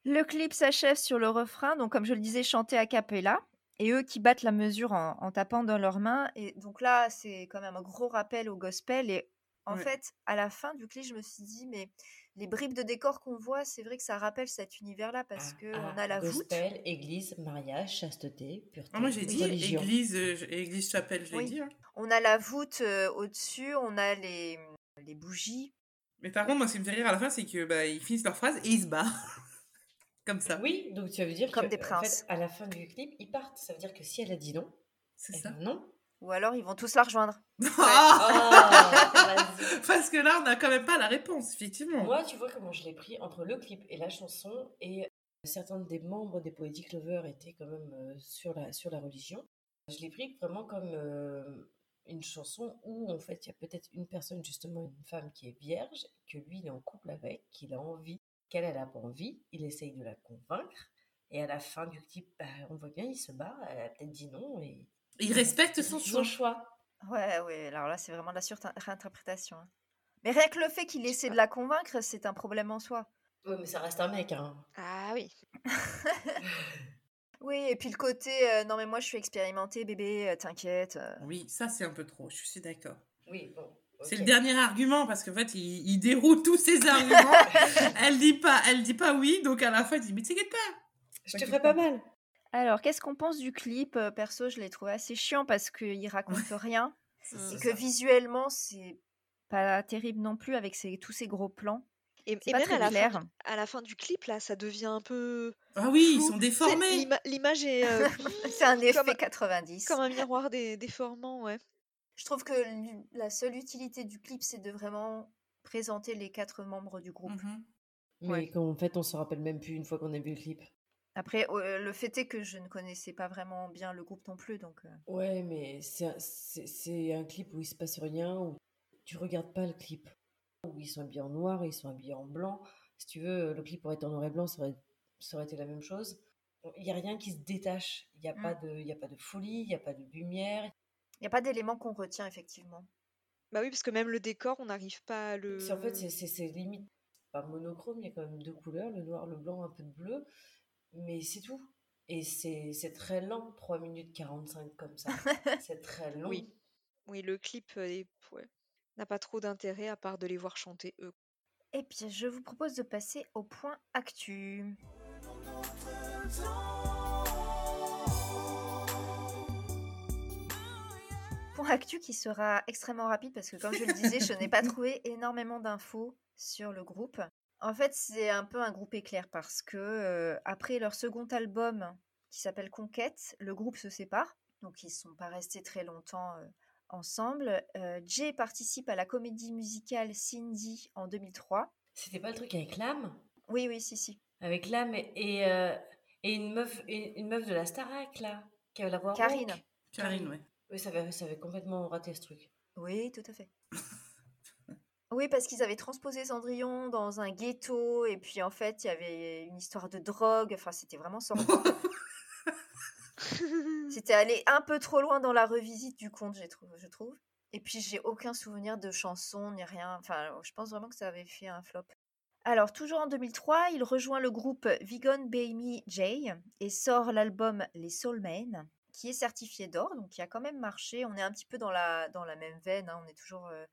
A: Le clip s'achève sur le refrain, donc comme je le disais, chanté a cappella, et eux qui battent la mesure en, en tapant dans leurs mains. Et donc là, c'est quand même un gros rappel au gospel. Et en fait, à la fin du clip, je me suis dit, mais les bribes de décor qu'on voit, c'est vrai que ça rappelle cet univers-là parce
D: Ah,
A: que
D: ah,
A: on a la voûte.
D: Gospel, église, mariage, chasteté, pureté,
C: Ah, moi j'ai dit
D: religion.
C: église, euh, église chapelle, je l'ai
A: Oui.
C: dit. hein.
A: On a la voûte euh, au-dessus, on a les, les bougies.
C: Mais par contre, moi ce qui me fait rire à la fin, c'est que bah, ils finissent leur phrase et ils se barrent. comme ça.
D: Oui, donc tu veux dire
A: Comme
D: que,
A: des
D: en fait,
A: princes.
D: à la fin du clip, ils partent. Ça veut dire que si elle a dit non,
C: C'est
D: eh
C: ça.
D: ben non.
A: Ou alors ils vont tous la rejoindre.
C: Ah
D: vas-y.
C: Parce que là, on n'a quand même pas la réponse, effectivement.
D: Moi, tu vois comment je l'ai pris entre le clip et la chanson, et certains des membres des Poetic Lovers étaient quand même euh, sur, la, sur la religion. Je l'ai pris vraiment comme euh, une chanson où, en fait, il y a peut-être une personne, justement, une femme qui est vierge, que lui, il est en couple avec, qu'il a envie, qu'elle, elle n'a pas envie, il essaye de la convaincre, et à la fin du clip, bah, on voit bien, il se bat, elle a peut-être dit non, et...
C: Il respecte son
D: son
C: choix.
A: Ouais, ouais, alors là, c'est vraiment de la surinterprétation. hein. Mais rien que le fait qu'il essaie de la convaincre, c'est un problème en soi.
D: Ouais, mais ça reste un mec, hein.
E: Ah oui.
A: Oui, et puis le côté euh, non mais moi je suis expérimentée bébé, euh, t'inquiète. euh.
C: Oui, ça c'est un peu trop, je suis d'accord.
D: Oui, bon.
C: C'est le dernier argument parce qu'en fait, il, il déroule tous ses arguments. elle dit pas, elle dit pas oui, donc à la fin, il dit mais t'inquiète pas.
D: Je te ferai pas mal.
A: Alors, qu'est-ce qu'on pense du clip Euh, Perso, je l'ai trouvé assez chiant parce qu'il raconte rien
C: C'est
A: et que
C: ça.
A: visuellement c'est pas terrible non plus avec ses- tous ces gros plans.
E: Et, et
A: pas
E: même
A: très
E: à la, fin à la fin du clip, là, ça devient un peu
C: Ah oui, ils sont déformés.
E: l'ima- L'image est euh,
A: C'est un effet
E: comme,
A: 90.
E: comme un miroir déformant, ouais.
A: Je trouve que la seule utilité du clip, c'est de vraiment présenter les quatre membres du groupe.
C: Mhm.
D: Mais
E: Ouais.
D: qu'en fait, on se rappelle même plus une fois qu'on a vu le clip.
A: Après, euh, le fait est que je ne connaissais pas vraiment bien le groupe non plus, donc euh,
D: Ouais, mais c'est un, c'est- c'est un clip où il se passe rien, où tu regardes pas le clip. Où ils sont habillés en noir, ils sont habillés en blanc. Si tu veux, le clip aurait été en noir et blanc, ça aurait, ça aurait été la même chose. Il n'y a rien qui se détache. Il n'y a,
A: Mm.
D: pas de- il y a pas de folie, il n'y a pas de lumière.
A: Il n'y a pas d'élément qu'on retient effectivement.
E: Bah oui, parce que même le décor, on n'arrive pas à le.
D: En fait, c'est- limite pas monochrome, il y a quand même deux couleurs, le noir, le blanc, un peu de bleu, mais c'est tout. Et c'est c'est très lent, 3 minutes 45 comme ça. c'est très long.
E: Oui. Oui, le clip euh, ouais, n'a pas trop d'intérêt à part de les voir chanter eux.
A: Eh bien, je vous propose de passer au point actu. Point actu qui sera extrêmement rapide parce que, comme je le disais, je n'ai pas trouvé énormément d'infos sur le groupe. En fait, c'est un peu un groupe éclair parce que euh, après leur second album qui s'appelle Conquête, le groupe se sépare. Donc, ils ne sont pas restés très longtemps euh, ensemble. Euh, Jay participe à la comédie musicale Cindy en 2003.
D: C'était pas le truc avec l'âme
A: Oui, oui, si, si.
D: Avec l'âme et, et, euh, et une, meuf, et une meuf de la Starac, là, qui avait la voix
A: Karine.
C: Karine, ouais.
D: Oui, ça avait, ça avait complètement raté ce truc.
A: Oui, tout à fait. Oui, parce qu'ils avaient transposé Cendrillon dans un ghetto, et puis en fait, il y avait une histoire de drogue, enfin, c'était vraiment sordide. C'était allé un peu trop loin dans la revisite du conte, je trouve. Et puis, j'ai aucun souvenir de chansons ni rien. Enfin, je pense vraiment que ça avait fait un flop. Alors, toujours en 2003, il rejoint le groupe Vigon Baby J et sort l'album Les Soulmen, qui est certifié d'or, donc qui a quand même marché. On est un petit peu dans la, dans la même veine, hein, on est toujours euh,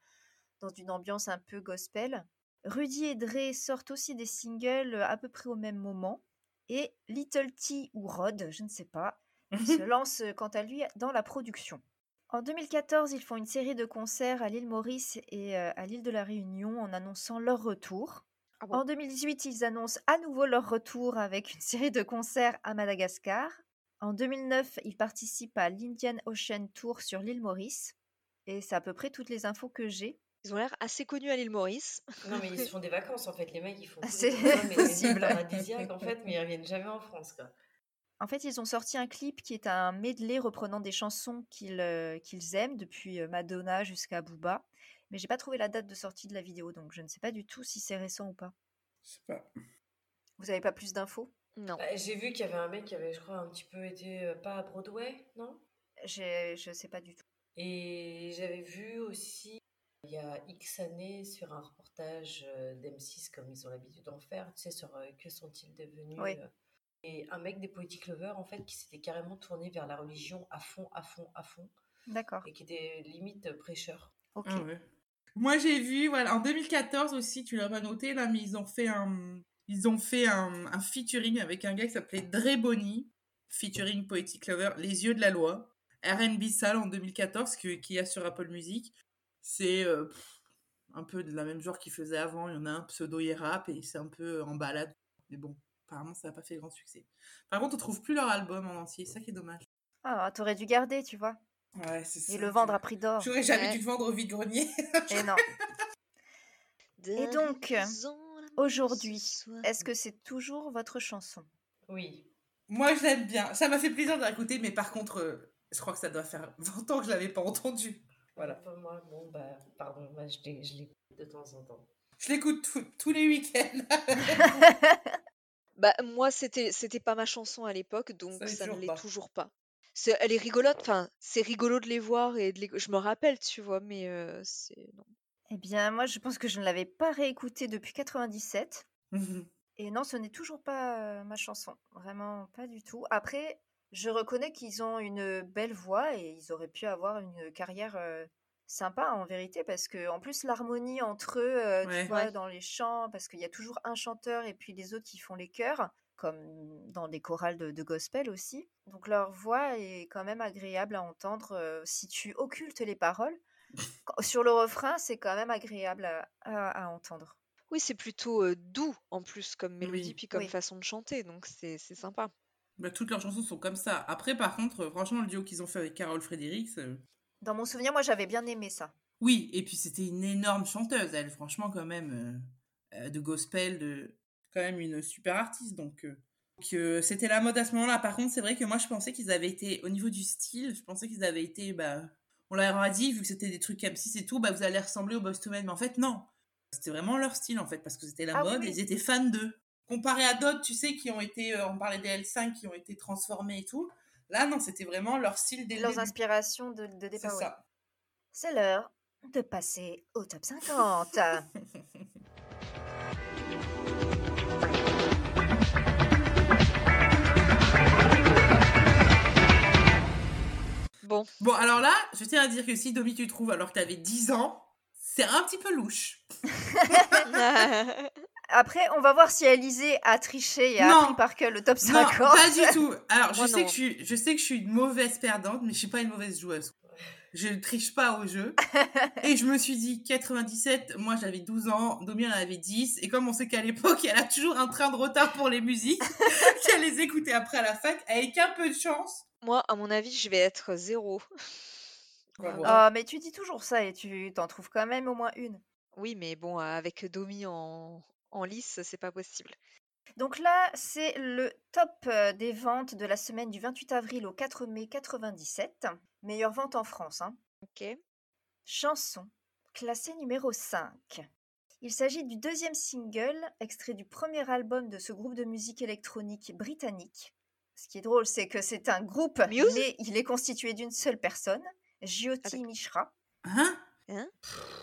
A: dans une ambiance un peu gospel. Rudy et Dre sortent aussi des singles euh, à peu près au même moment. Et Little T ou Rod, je ne sais pas, se lance euh, quant à lui dans la production. En 2014, ils font une série de concerts à l'île Maurice et à l'île de la Réunion en annonçant leur retour.
E: Ah bon?
A: En 2018, ils annoncent à nouveau leur retour avec une série de concerts à Madagascar. En 2009, ils participent à l'Indian Ocean Tour sur l'île Maurice. Et c'est à peu près toutes les infos que j'ai.
E: Ils ont l'air assez connus à l'île Maurice.
D: Non, mais ils se font des vacances en fait. Les mecs, ils font.
A: Ah, c'est possible.
D: paradisiaques en fait, mais ils reviennent jamais en France quoi.
A: En fait, ils ont sorti un clip qui est un medley reprenant des chansons qu'ils euh, qu'ils aiment, depuis euh, Madonna jusqu'à Booba. Mais j'ai pas trouvé la date de sortie de la vidéo, donc je ne sais pas du tout si c'est récent ou pas.
C: Je sais pas.
A: Vous avez pas plus d'infos?
E: Non.
D: Bah, J'ai vu qu'il y avait un mec qui avait, je crois, un petit peu été euh, pas à Broadway, non?
A: J'ai- Je sais pas du tout.
D: Et j'avais vu aussi, il y a X années, sur un reportage euh, d'M6, comme ils ont l'habitude d'en faire, tu sais, sur euh, Que sont-ils devenus
A: Oui.
D: Et un mec des Poetic Lovers, en fait, qui s'était carrément tourné vers la religion à fond, à fond, à fond,
A: D'accord.
D: et qui était limite prêcheur.
A: Ok.
C: Ah ouais. Moi, j'ai vu, voilà, en 2014 aussi, tu l'as pas noté, là, mais ils ont fait un, ils ont fait un, un featuring avec un gars qui s'appelait Dre Bonny, featuring Poetic Lover, Les Yeux de la Loi, R&B Sale en 2014, que, qu'il y a sur Apple Music. C'est euh, un peu de la même genre qu'il faisait avant, il y en a un pseudo rap et c'est un peu en balade. Mais bon, apparemment, ça n'a pas fait grand succès. Par contre, on trouve plus leur album en entier, c'est ça qui est dommage.
A: Ah, t'aurais dû garder, tu vois,
C: Ouais, c'est ça.
A: et le vendre à prix d'or.
C: J'aurais jamais
E: Ouais.
C: dû le vendre au vide-grenier.
A: Et non. Et donc, Aujourd'hui, est-ce que c'est toujours votre chanson?
D: Oui.
C: Moi, je l'aime bien. Ça m'a fait plaisir de l'écouter, mais par contre, euh, je crois que ça doit faire 20 ans que je l'avais pas entendu. Voilà.
D: Pour moi, bon, bah, pardon, moi, je l'écoute de temps en temps.
C: Je l'écoute tous- tous les week-ends.
E: Bah moi c'était c'était pas ma chanson à l'époque donc
C: l'est
E: ça ne l'est toujours pas. Elle est rigolote, enfin c'est rigolo de les voir et de les... je me rappelle tu vois mais euh, c'est non.
A: Eh bien, moi, je pense que je ne l'avais pas réécouté depuis 97. Et non, ce n'est toujours pas euh, ma chanson. Vraiment, pas du tout. Après, je reconnais qu'ils ont une belle voix et ils auraient pu avoir une carrière euh, sympa en vérité parce que en plus l'harmonie entre eux, euh,
C: Ouais.
A: tu vois,
E: Ouais.
A: dans les chants, parce qu'il y a toujours un chanteur et puis les autres qui font les chœurs, comme dans des chorales de, de gospel aussi. Donc leur voix est quand même agréable à entendre si tu occultes les paroles. Sur le refrain, c'est quand même agréable à- à- à entendre.
E: Oui c'est plutôt euh, doux en plus comme mélodie
C: Oui.
E: puis comme
A: Oui.
E: façon de chanter donc c'est c'est sympa.
C: Bah, toutes leurs chansons sont comme ça. Après, par contre, franchement, le duo qu'ils ont fait avec Carole Fredericks, euh,
A: Dans mon souvenir, moi, j'avais bien aimé ça.
C: oui. Et puis, c'était une énorme chanteuse, elle, franchement, quand même, euh, euh, de gospel, de quand même une super artiste. Donc, euh, donc, euh, c'était la mode à ce moment-là. Par contre, c'est vrai que moi, je pensais qu'ils avaient été, au niveau du style, je pensais qu'ils avaient été, bah, on leur a dit, vu que c'était des trucs M6 et tout, bah, vous allez ressembler aux Boyz II Men. Mais en fait, non. C'était vraiment leur style, en fait, parce que c'était la
A: Ah
C: mode,
A: oui.
C: ils étaient fans d'eux. Comparé à d'autres, tu sais, qui ont été, euh, on parlait des L5, qui ont été transformés et tout. Là, non, c'était vraiment leur style le
A: Leurs inspirations de, de
C: C'est
A: ouais.
C: ça.
A: C'est l'heure de passer au top 50.
E: Bon
C: Bon, alors là, je tiens à dire que si Domi, tu trouves alors que t'avais 10 ans, c'est un petit peu louche.
A: Après, on va voir si Alizé a triché et a
C: Non.
A: appris par cœur le top
C: Non,
A: 50.
C: pas du tout. Alors, je
E: Moi,
C: sais,
E: non.
C: que je, suis, je sais que je suis une mauvaise perdante, mais je suis pas une mauvaise joueuse. Je ne triche pas au jeu. Et je me suis dit, 97, moi j'avais 12 ans, Domi en avait 10. Et comme on sait qu'à l'époque, elle a toujours un train de retard pour les musiques, qu'elle les écoutait après à la fac, avec un peu de chance.
E: Moi à mon avis je vais être zéro.
C: Bravo.
A: Oh, mais tu dis toujours ça et tu t'en trouves quand même au moins une.
E: Oui mais bon avec Domi en en lice c'est pas possible.
A: Donc là, c'est le top euh, des ventes de la semaine du 28 avril au 4 mai 97. Meilleure vente en France. Hein.
E: Ok.
A: Chanson, classée numéro 5. Il s'agit du deuxième single, extrait du premier album de ce groupe de musique électronique britannique. Ce qui est drôle, c'est que c'est un groupe,
E: Muse?
A: mais il est constitué d'une seule personne, Jyoti
E: d'accord.
A: Mishra,
C: Hein?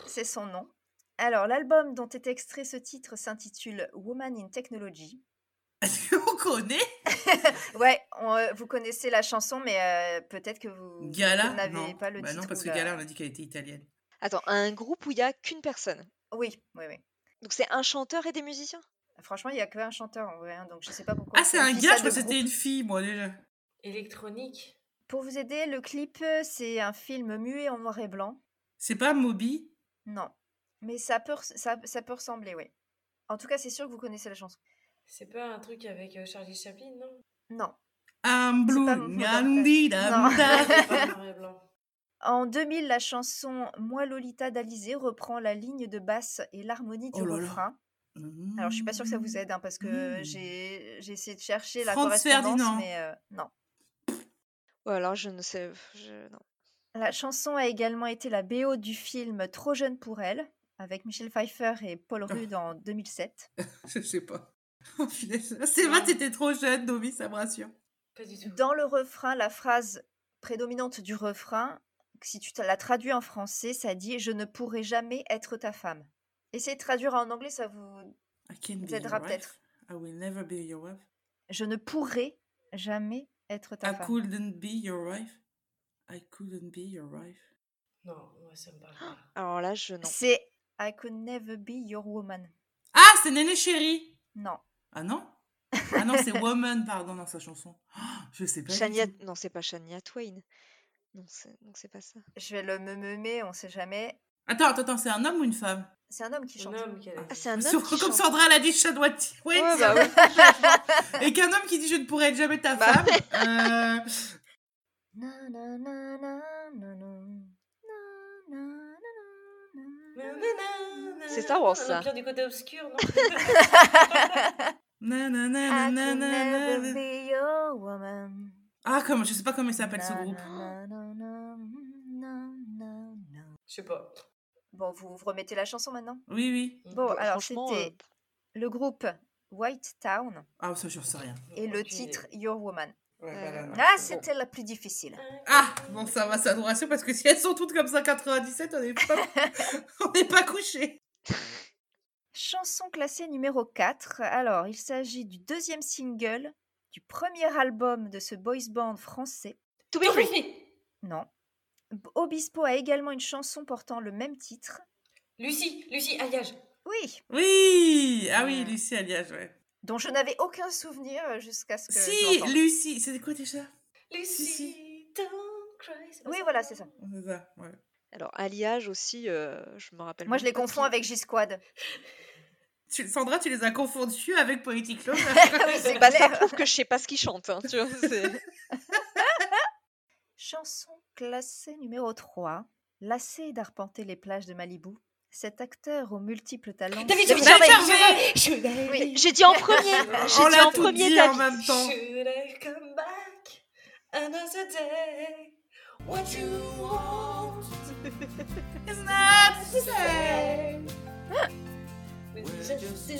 A: C'est son nom. Alors, l'album dont est extrait ce titre s'intitule Woman in Technology.
C: Est-ce qu'on connaît?
A: Ouais, on, euh, vous connaissez la chanson, mais euh, peut-être que vous,
C: Gala?
A: vous n'avez
C: Non.
A: pas le
C: bah
A: titre.
C: non, parce que
A: la-
C: Gala, on a dit qu'elle était italienne.
E: Attends un groupe où il y a qu'une personne?
A: Oui, oui, oui.
E: Donc c'est un chanteur et des musiciens?
A: Franchement, il n'y a qu'un chanteur en vrai, hein, donc je sais pas pourquoi.
C: Ah, c'est un gars, je crois
A: de
C: que c'était une fille, moi, déjà.
D: Électronique
A: Pour vous aider, le clip, euh, c'est un film muet en noir et blanc.
C: C'est pas Moby?
A: Non, mais ça peut, ça, ça peut ressembler, oui. En tout cas, c'est sûr que vous connaissez la chanson.
D: C'est pas un truc avec euh, Charlie Chaplin, non?
A: Non.
C: I'm blue,
D: blanc.
A: En 2000, la chanson Moi Lolita d'Alizé reprend la ligne de basse et l'harmonie du
C: Oh là là.
A: Alors, je suis pas sûre que ça vous aide, hein, parce que
C: Mm.
A: j'ai j'ai essayé de chercher la
C: Franz
A: correspondance,
C: Ferdinand.
A: mais euh, non.
E: Ou alors je ne sais. je- non.
A: La chanson a également été la BO du film Trop jeune pour elle, avec Michel Pfeiffer et Paul
C: Ah.
A: Rudd en 2007.
C: Je sais pas. Oh. C'est vrai, t'étais trop jeune, Domi, ça me rassure.
D: Pas du tout.
A: Dans le refrain, la phrase prédominante du refrain, si tu te la traduis en français, ça dit Je ne pourrai jamais être ta femme. Essayez de traduire en anglais, ça vous. Aidera peut-être.
C: wife. I will never be your wife.
A: Je ne pourrai jamais être ta
C: I
A: femme.
C: couldn't be your wife. I couldn't be your wife.
D: Non, moi ça me parle pas.
E: Alors là, je non.
A: C'est I could never be your woman.
C: Ah, c'est Néné Chéri.
A: Non.
C: Ah non? Ah non, c'est Woman, pardon, dans sa chanson. Oh, je sais pas.
E: Shania... Non, c'est pas Shania Twain. Non, c'est non, c'est pas ça.
A: Je vais le me meumer, on sait jamais.
C: Attends, attends, attends, c'est un homme ou une femme
A: C'est un homme qui chante.
D: homme qui a
E: Ah, c'est un
C: Sur-
E: homme qui
C: Comme
E: chante.
C: Sandra elle a dit.
E: Ouais, bah oui.
C: Et qu'un homme qui dit je ne pourrai être jamais ta
E: Bah
C: femme. euh.
E: C'est Star Wars, ça.
D: L'Empire du côté obscur, non.
C: Ah, comme, je sais pas comment il s'appelle ce groupe.
D: Je sais pas.
A: Bon, vous, vous remettez la chanson maintenant?
C: Oui, oui.
A: Bon,
E: Bah,
A: alors c'était
E: euh,
A: le groupe White Town
C: Ah, ça, je sais rien.
A: et le titre. Your Woman.
D: Ouais,
E: Euh.
A: Ah,
E: bon.
A: c'était la plus difficile.
C: Ah, bon, ça va, ça nous rassure parce que si elles sont toutes comme ça, 97, on n'est pas, on n'est pas couché.
A: Chanson classée numéro 4. Alors, il s'agit du deuxième single du premier album de ce boys band français.
E: To be free.
A: Non. Obispo a également une chanson portant le même titre.
D: Lucie, Lucie, Alliage.
A: Oui,
C: Oui, ah oui,
A: Mm.
C: Lucie Aliage, ouais.
A: dont je n'avais aucun souvenir euh, jusqu'à ce que
C: Si. Lucie, c'était quoi déjà?
D: Lucie, don't cry.
A: Oui,
D: ça?
A: voilà, c'est ça.
C: C'est ça, ouais.
E: Alors, alliage aussi, euh, je me rappelle.
A: Moi, je les confonds
E: qui-
A: avec J-Squad.
C: Tu- Sandra, tu les as confondus avec Poetic Love.
A: Oui, c'est
E: Bah, ça prouve que je sais pas ce qu'ils chantent. hein, tu vois, c'est-
A: Chanson classée numéro 3. Lassé d'arpenter les plages de Malibu, cet acteur aux multiples talents.
D: David
A: David. Oui.
E: J'ai dit en premier. J'ai dit en
C: tout
E: premier,
C: dit en même temps.
D: Should I come back another day? What you want
C: It's not the same.
D: is just.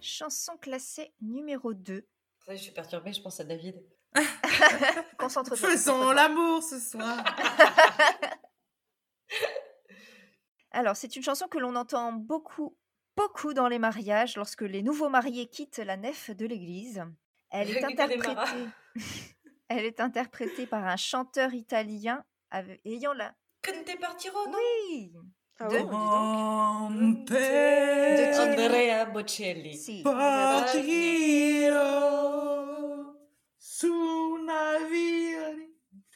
A: Chanson classée numéro 2.
D: Je suis perturbée, je pense à David.
A: Concentre-toi.
C: Faisons l'amour ce soir.
A: Alors, c'est une chanson que l'on entend beaucoup, beaucoup dans les mariages lorsque les nouveaux mariés quittent la nef de l'église. Elle est interprétée. Elle est interprétée par un chanteur italien ayant la.
D: Conte Partiro, non
A: Oui.
E: Ah
A: De-.
C: Rompe
A: De
D: Andrea Bocelli.
A: Si.
C: partiro su una via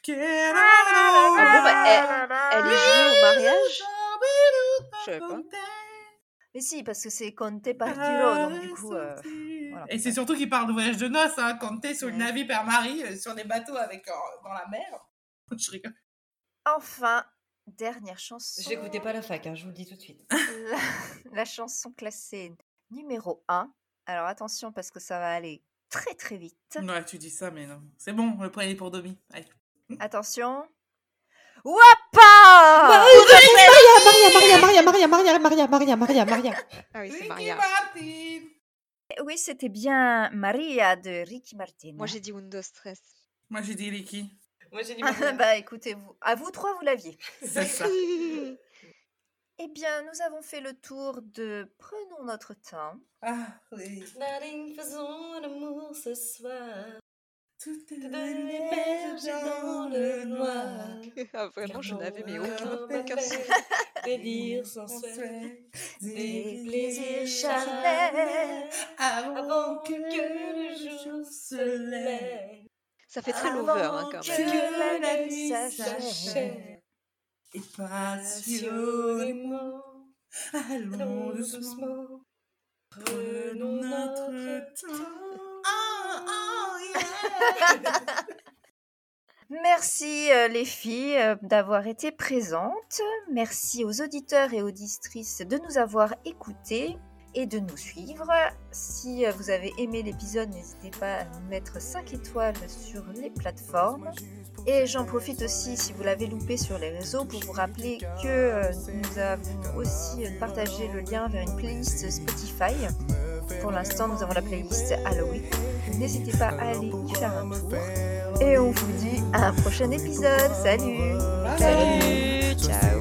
C: che non
E: Ah bon, bah, elle- Elle est jouée au mariage Je savais pas.
A: Mais si, parce que c'est Conte Partiro, donc du coup. euh, voilà.
C: Et c'est surtout qu'il parle de voyage de noces, hein, t'es sur une
A: Ouais.
C: navire par Marie, euh, sur des bateaux avec euh, dans la mer. Je rigole.
A: Enfin, dernière chanson.
D: Je l'écoutais pas la fac, hein, je vous le dis tout de suite.
A: la, la chanson classée numéro 1. Alors attention parce que ça va aller très très vite.
C: Ouais, tu dis ça, mais non. C'est bon, le premier pour Domi. Allez.
A: Attention. Wapa
F: Maria, Maria, Maria, Maria, Maria, Maria, Maria, Maria.
E: Ah oui, c'est
C: Ricky
E: Maria.
C: Martin.
A: Oui, c'était bien Maria de Ricky Martin.
E: Moi, j'ai dit Windows Stress.
C: Moi, j'ai dit Ricky.
D: Moi j'ai dit
A: Ah, bah écoutez, vous, à vous trois, vous l'aviez.
C: C'est ça.
A: Eh bien, nous avons fait le tour de Prenons notre temps.
C: Ah, oui.
D: Darling, faisons l'amour ce soir.
C: Tout est
D: Te donner berger dans le noir.
E: Ah, vraiment, je n'avais mais aucun,
D: Aucun
E: aucun souvenir.
D: Des dires sensuels,
A: Des
D: des
A: plaisirs charnels.
C: Avant que
D: le jour se lève.
E: Ça fait très lover hein, quand même.
A: Que
D: la
A: nuit s'achève
C: et passionnément, allons doucement, prenons notre temps. Oh, oh, yeah
A: Merci euh, les filles euh, d'avoir été présentes. Merci aux auditeurs et auditrices de nous avoir écoutés et de nous suivre. Si vous avez aimé l'épisode, n'hésitez pas à nous mettre 5 étoiles sur les plateformes. Et j'en profite aussi, si vous l'avez loupé sur les réseaux, pour vous rappeler que euh, nous avons aussi partagé le lien vers une playlist Spotify. Pour l'instant, nous avons la playlist Halloween. N'hésitez pas à aller y faire un tour. Et on vous dit à un prochain épisode. Salut
E: Salut
A: Ciao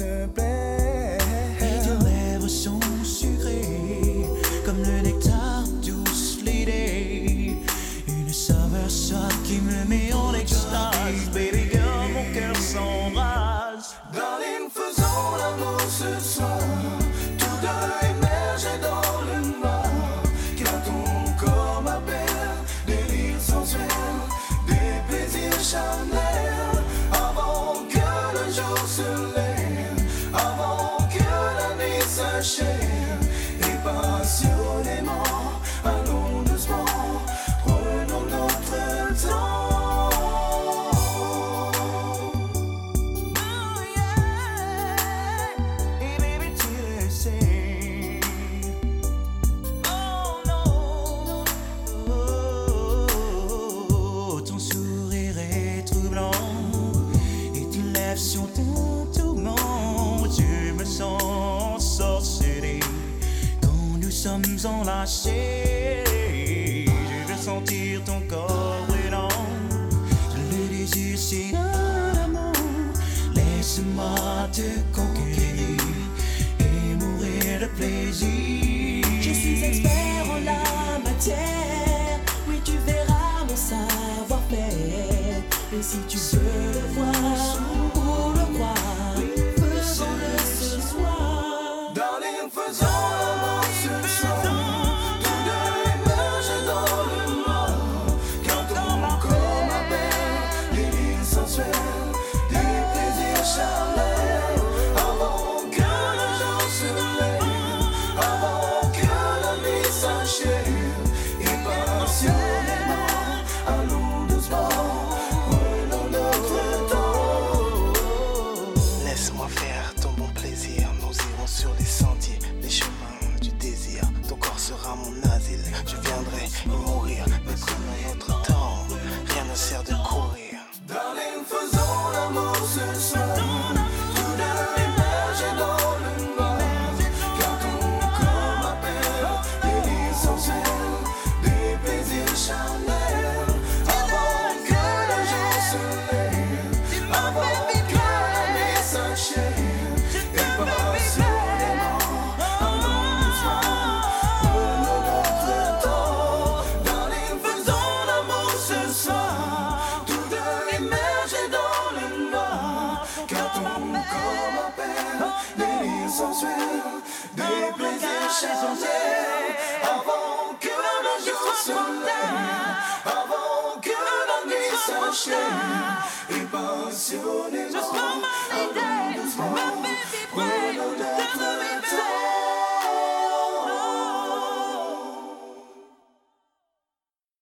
G: the bed